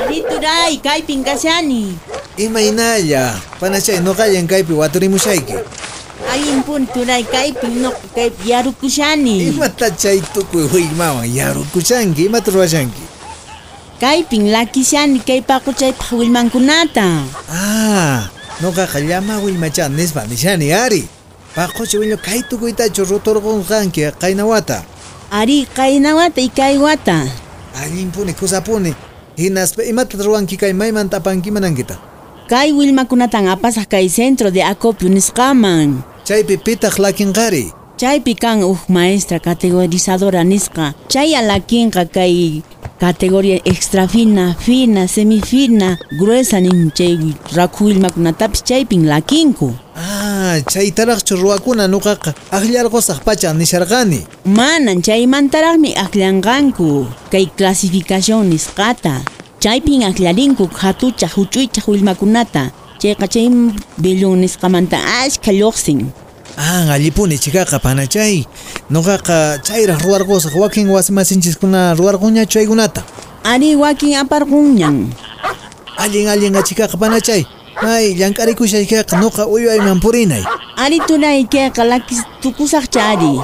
Ari turay, kaypin kashani. Imaynalla, panachay noqallan kaypi waturimushayki. Allinpun turay kaypin no kayp yarukushani. Imata chay tukuy huymawan yarukushanki, imata ruwashanki. Kaypin lakishani kay paquchaypaq willmankunata. Ah, noqaqa llama willmachan nispa nishani ari. Paqucha willo kay tukuytachu ruturqunqanki qayna wata. Ari qaynawata y kaywata. Allinpuni kusapuni. Hinaspa imata ruwanki kay maymanta apanki manankita. Kay willmakunatan apasaq kay centro de acopio nisqaman. Chaypi pitaq lakinqari. Chaypi kan uj maestra categorizadora nisqa. Chay alakinqa kay categoría extra fina, fina, semifina, gruesa nin chay rakhu willmakunatapis chaypin lakinku. Ah, chaytaraqchu ruwakuna nuqaqa aqllarqusaq pacha nisharqani. Manan chaymantaraqmi aqllanqanku kay clasificación nisqata. Chaypin aqllarinku hatuchaq huch'uychaq willmakunata. Chayqa chay bellon nisqamanta ashka lluqsin. Ah, allipuni chikaqa panachay. Nuqaqa chayraq ruwarqusaq wakin wasimasinchiskuna ruwarquñachu chaykunata. Ari wakin aparqunñan. Allin allin achikaqa panachay. May llank'arikushaykaqa nuqa uywayman purinay. Ari turay kayqa lakis tukusaq chari.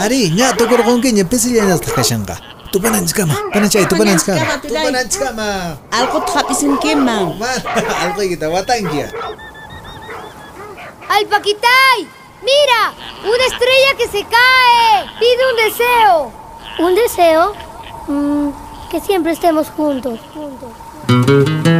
Ari, ña tukurqunkiña pisillanasta kashanqa. Tupananchikama, panachay, tupananchikama. Tupananchikama. Alquta hapisunkiman. Man, alqaykita watankiya. ¡Alpaquitay! ¡Mira! ¡Una estrella que se cae! ¡Pide un deseo! ¿Un deseo? Mm, que siempre estemos juntos. juntos. ¿Qué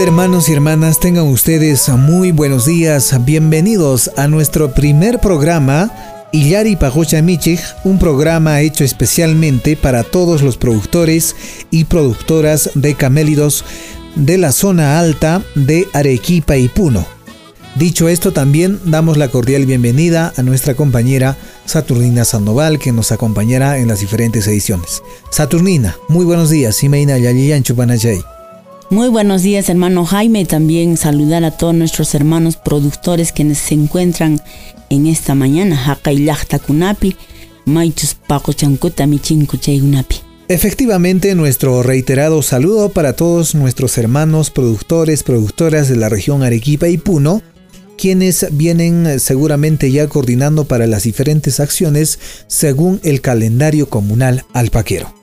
hermanos y hermanas? Tengan ustedes muy buenos días. Bienvenidos a nuestro primer programa Illari Pajocha Michig, un programa hecho especialmente para todos los productores y productoras de camélidos de la zona alta de Arequipa y Puno. Dicho esto, también damos la cordial bienvenida a nuestra compañera Saturnina Sandoval, que nos acompañará en las diferentes ediciones. Saturnina, muy buenos días. Simeina Yaliyanchu Panachay. Muy buenos días, hermano Jaime. También saludar a todos nuestros hermanos productores quienes se encuentran en esta mañana. Hakaylachta kunapi, maichus paco-chancuta michinco chaygunapi. Efectivamente, nuestro reiterado saludo para todos nuestros hermanos productores, productoras de la región Arequipa y Puno, quienes vienen seguramente ya coordinando para las diferentes acciones según el calendario comunal alpaquero.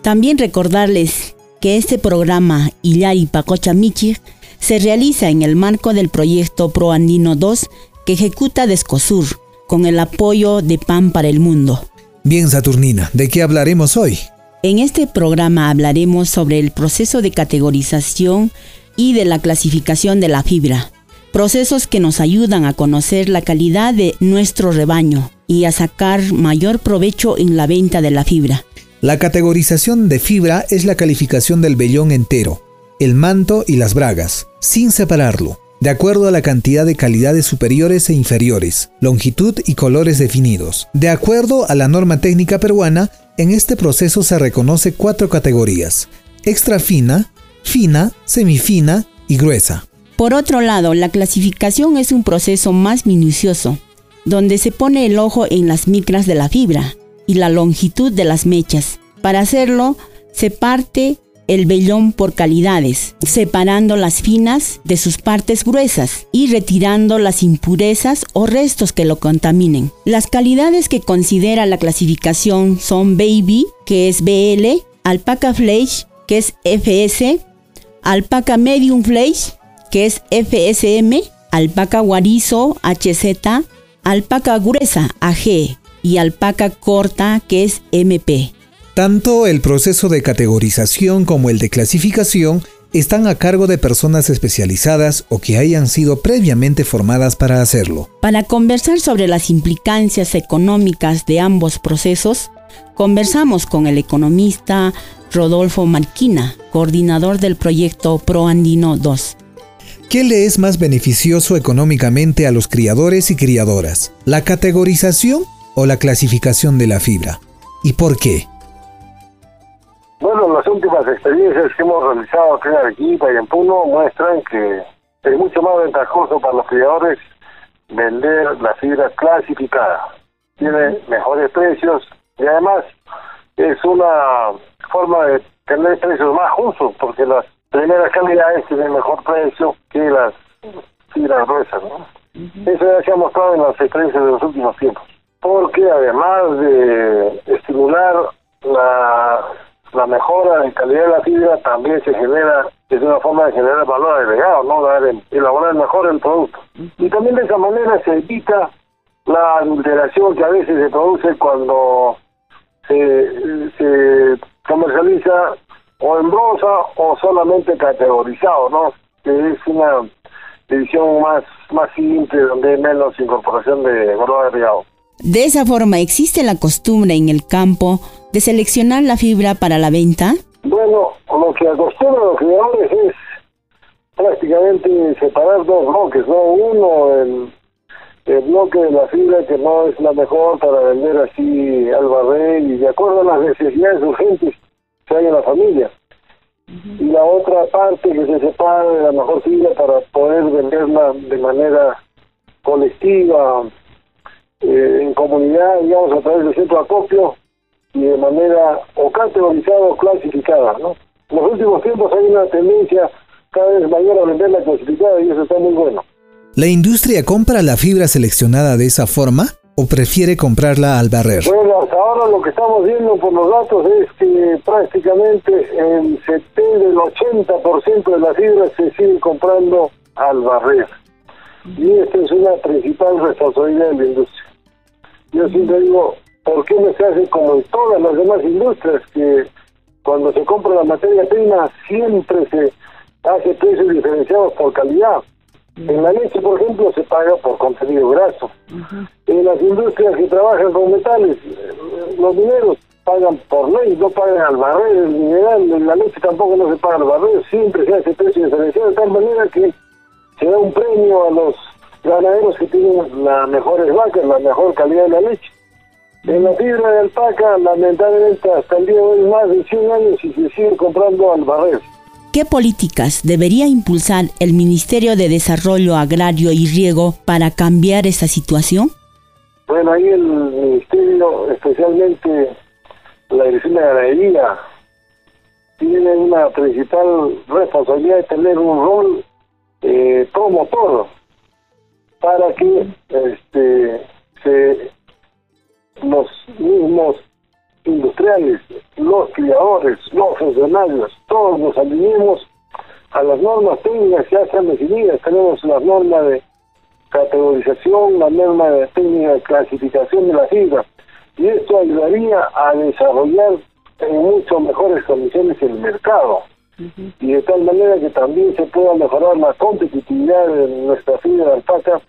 También recordarles que este programa Illari Pacocha Michig se realiza en el marco del proyecto Pro Andino 2 que ejecuta Descosur con el apoyo de PAN para el Mundo. Bien, Saturnina, ¿de qué hablaremos hoy? En este programa hablaremos sobre el proceso de categorización y de la clasificación de la fibra, procesos que nos ayudan a conocer la calidad de nuestro rebaño y a sacar mayor provecho en la venta de la fibra. La categorización de fibra es la calificación del vellón entero, el manto y las bragas, sin separarlo, de acuerdo a la cantidad de calidades superiores e inferiores, longitud y colores definidos. De acuerdo a la norma técnica peruana, en este proceso se reconoce cuatro categorías, extra fina, fina, semifina y gruesa. Por otro lado, la clasificación es un proceso más minucioso, donde se pone el ojo en las micras de la fibra y la longitud de las mechas. Para hacerlo, se parte el vellón por calidades, separando las finas de sus partes gruesas y retirando las impurezas o restos que lo contaminen. Las calidades que considera la clasificación son Baby, que es BL, Alpaca Flesh, que es FS, Alpaca Medium Flesh, que es FSM, Alpaca Guarizo HZ, Alpaca Gruesa AG y Alpaca Corta, que es MP. Tanto el proceso de categorización como el de clasificación están a cargo de personas especializadas o que hayan sido previamente formadas para hacerlo. Para conversar sobre las implicancias económicas de ambos procesos, conversamos con el economista Rodolfo Marquina, coordinador del proyecto ProAndino 2. ¿Qué le es más beneficioso económicamente a los criadores y criadoras? ¿La categorización o la clasificación de la fibra? ¿Y por qué? Bueno, las últimas experiencias que hemos realizado aquí en Arequipa y en Puno muestran que es mucho más ventajoso para los criadores vender la fibra clasificada. Tiene mejores precios y además es una forma de tener precios más justos porque las primeras calidades tienen mejor precio que las fibras gruesas. ¿no? Eso ya se ha mostrado en las experiencias de los últimos tiempos. Porque además de estimular la mejora de calidad de la fibra también se genera, es una forma de generar valor agregado, ¿no? Dar elaborar mejor el producto. Y también de esa manera se evita la adulteración que a veces se produce cuando se, se comercializa o en brosa o solamente categorizado, ¿no? Que es una división más, más simple, donde hay menos incorporación de valor agregado. De esa forma, ¿existe la costumbre en el campo de seleccionar la fibra para la venta? Bueno, lo que acostumbran los criadores es prácticamente separar dos bloques, ¿no? Uno, el, el bloque de la fibra que no es la mejor para vender así al barril y de acuerdo a las necesidades urgentes que hay en la familia. Y la otra parte que se separa de la mejor fibra para poder venderla de manera colectiva, eh, en comunidad, digamos, a través del centro de acopio y de manera o categorizada o clasificada, ¿no? En los últimos tiempos hay una tendencia cada vez mayor a vender la clasificada y eso está muy bueno. ¿La industria compra la fibra seleccionada de esa forma o prefiere comprarla al barrer? Bueno, hasta ahora lo que estamos viendo por los datos es que prácticamente el 70, el 80% de la fibra se sigue comprando al barrer. Y esta es una principal responsabilidad de la industria. Yo siempre digo, ¿por qué no se hace como en todas las demás industrias que cuando se compra la materia prima siempre se hace precios diferenciados por calidad? En la leche, por ejemplo, se paga por contenido graso. En las industrias que trabajan con metales, los mineros pagan por ley, no pagan al barrer el mineral, en la leche tampoco no se paga al barrer, siempre se hace precio diferenciado de tal manera que se da un premio a los ganaderos que tienen las mejores vacas, la mejor calidad de la leche. En la fibra de alpaca, lamentablemente, hasta el día de hoy, más de 100 años y se sigue comprando al barrer. ¿Qué políticas debería impulsar el Ministerio de Desarrollo Agrario y Riego para cambiar esa situación? Bueno, ahí el Ministerio, especialmente la Dirección de Ganadería, tiene una principal responsabilidad de tener un rol eh, promotor para que este se los mismos industriales, los criadores, los funcionarios, todos nos alineemos a las normas técnicas que ya están definidas. Tenemos la norma de categorización, la norma de técnica de clasificación de la fibra. Y esto ayudaría a desarrollar en mucho mejores condiciones el mercado. Y de tal manera que también se pueda mejorar la competitividad de nuestra fibra de alpaca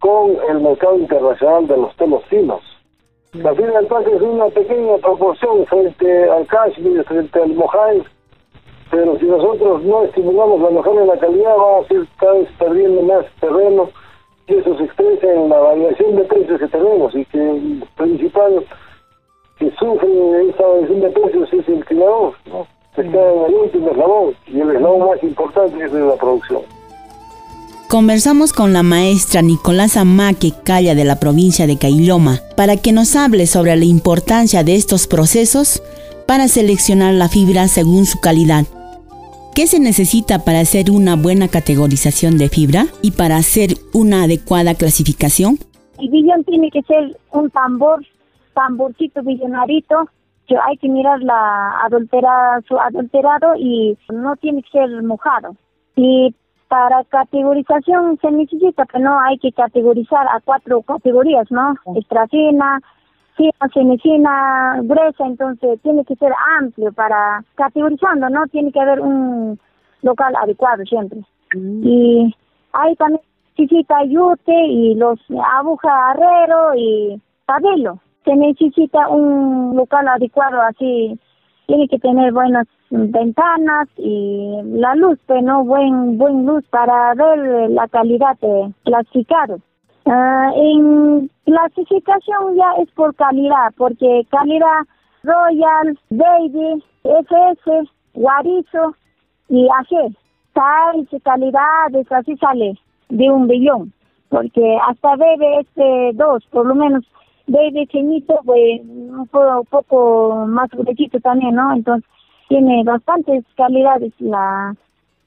con el mercado internacional de los telos finos. La fibra de alpaca es una pequeña proporción frente al cashmere, frente al mojave, pero si nosotros no estimulamos la mejora de la calidad, vamos a ir cada vez perdiendo más terreno y eso se expresa en la variación de precios que tenemos y que el principal que sufre esa variación de precios es el criador, ¿no? Está en el último eslabón y el eslabón más importante es de la producción. Conversamos con la maestra Nicolasa Maque Calla de la provincia de Cailoma para que nos hable sobre la importancia de estos procesos para seleccionar la fibra según su calidad. ¿Qué se necesita para hacer una buena categorización de fibra y para hacer una adecuada clasificación? El billón tiene que ser un tambor, tamborcito billonarito, que hay que mirar la adulterada, su adulterado y no tiene que ser mojado. Para categorización se necesita que no hay que categorizar a cuatro categorías, ¿no? Sí, semicina gruesa, entonces tiene que ser amplio para categorizando, ¿no? Tiene que haber un local adecuado siempre. Mm. Y hay también necesita yute y los aguja arrero y pabelo. Se necesita un local adecuado así, tiene que tener buenas ventanas y la luz, pero no buen buen luz para ver la calidad de clasificado. Uh, en clasificación ya es por calidad, porque calidad Royal, Baby, FS, Guarizo y AG. Size, calidades, así sale de un billón. Porque hasta Baby este dos, por lo menos Baby chinito, pues un poco, más gruesito también, ¿no? Entonces tiene bastantes calidades la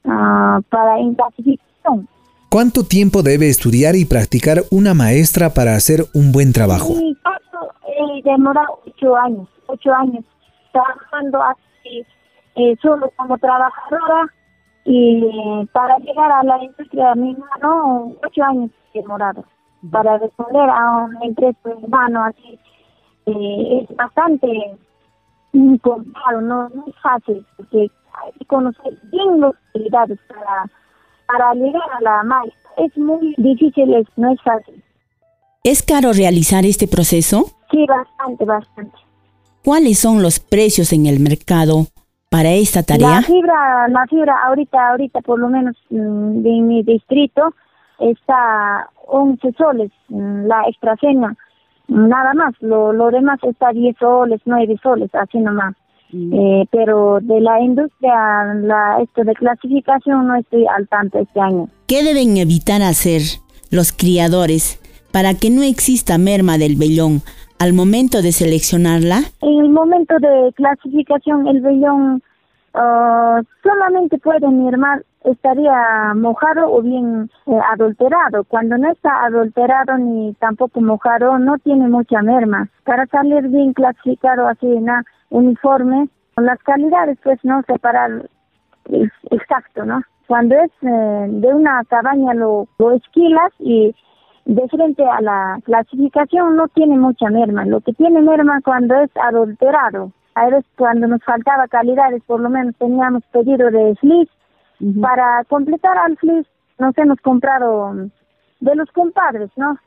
uh, para en clasificación. ¿Cuánto tiempo debe estudiar y practicar una maestra para hacer un buen trabajo? Mi caso eh, demora ocho años, ocho años trabajando así, eh, solo como trabajadora y para llegar a la industria misma, no, ocho años demorado para responder a una empresa humano así eh, es bastante complicado, no, no es fácil porque hay que conocer bien las habilidades para para llegar a la maestra. Es muy difícil, no es fácil. ¿Es caro realizar este proceso? Sí, bastante, bastante. ¿Cuáles son los precios en el mercado para esta tarea? La fibra, la fibra ahorita, ahorita por lo menos mm, de mi distrito está 11 soles, mm, la extracena, nada más, lo, lo demás está 10 soles, 9 soles, así nomás. Eh, pero de la industria, la, esto de clasificación no estoy al tanto este año. ¿Qué deben evitar hacer los criadores para que no exista merma del vellón al momento de seleccionarla? En el momento de clasificación, el vellón uh, solamente puede mermar, estaría mojado o bien eh, adulterado. Cuando no está adulterado ni tampoco mojado, no tiene mucha merma. Para salir bien clasificado así, nada uniforme, con las calidades, pues no separar exacto, ¿no? Cuando es eh, de una cabaña lo, lo esquilas y de frente a la clasificación no tiene mucha merma. Lo que tiene merma cuando es adulterado. A veces cuando nos faltaba calidades, por lo menos teníamos pedido de fleece. Para completar al fleece nos hemos comprado de los compadres, ¿no?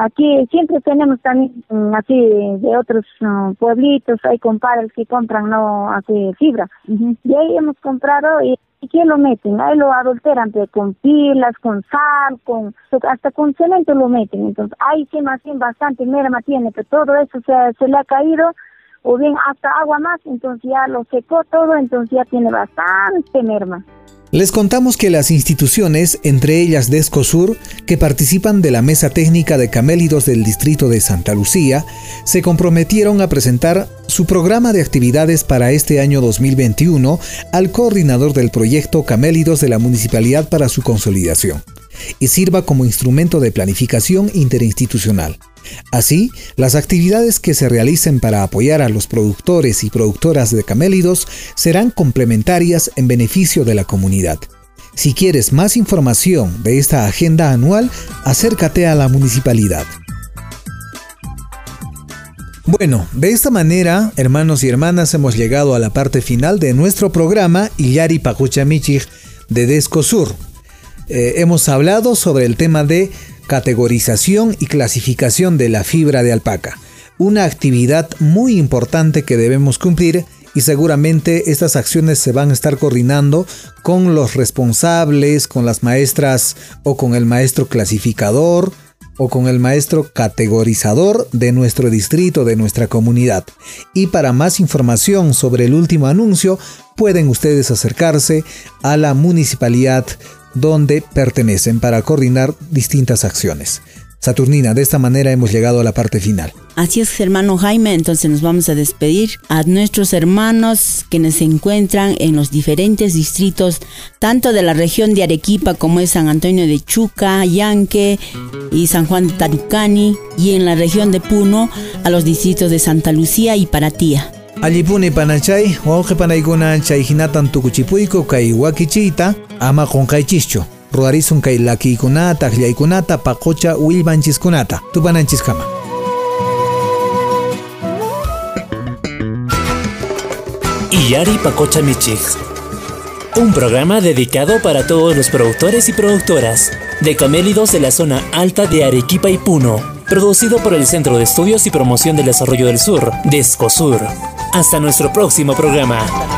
Aquí siempre tenemos también mm, así de otros mm, pueblitos, hay compadres que compran no así fibra. Y ahí hemos comprado y, ¿qué lo meten? Ahí lo adulteran con pilas, con sal, con hasta con cemento lo meten. Entonces ahí sí más bien bastante merma tiene, que todo eso se, se le ha caído o bien hasta agua más, entonces ya lo secó todo, entonces ya tiene bastante merma. Les contamos que las instituciones, entre ellas Descosur, que participan de la mesa técnica de camélidos del distrito de Santa Lucía, se comprometieron a presentar su programa de actividades para este año 2021 al coordinador del proyecto Camélidos de la Municipalidad para su consolidación y sirva como instrumento de planificación interinstitucional. Así, las actividades que se realicen para apoyar a los productores y productoras de camélidos serán complementarias en beneficio de la comunidad. Si quieres más información de esta agenda anual, acércate a la municipalidad. Bueno, de esta manera, hermanos y hermanas, hemos llegado a la parte final de nuestro programa Illari Pacuchamichig de Descosur. Eh, hemos hablado sobre el tema de categorización y clasificación de la fibra de alpaca, una actividad muy importante que debemos cumplir y seguramente estas acciones se van a estar coordinando con los responsables, con las maestras o con el maestro clasificador o con el maestro categorizador de nuestro distrito, de nuestra comunidad. Y para más información sobre el último anuncio, pueden ustedes acercarse a la municipalidad donde pertenecen para coordinar distintas acciones. Saturnina, de esta manera hemos llegado a la parte final. Así es, hermano Jaime, entonces nos vamos a despedir a nuestros hermanos quienes se encuentran en los diferentes distritos, tanto de la región de Arequipa como es San Antonio de Chuca, Yanque y San Juan de Tarucani, y en la región de Puno a los distritos de Santa Lucía y Paratía. Allipuni panachay, wauqi panaykuna chayhinatan tukuchipuyku kay wakichiyta ama qonqaychischu. Ruarisun kay lakiykunata, qllaykunata, paqucha willmanchiskunata. Tupananchisqama. Iyari Pacocha Michig. Un programa dedicado para todos los productores y productoras de camélidos de la zona alta de Arequipa y Puno. Producido por el Centro de Estudios y Promoción del Desarrollo del Sur, DESCOSUR. Hasta nuestro próximo programa.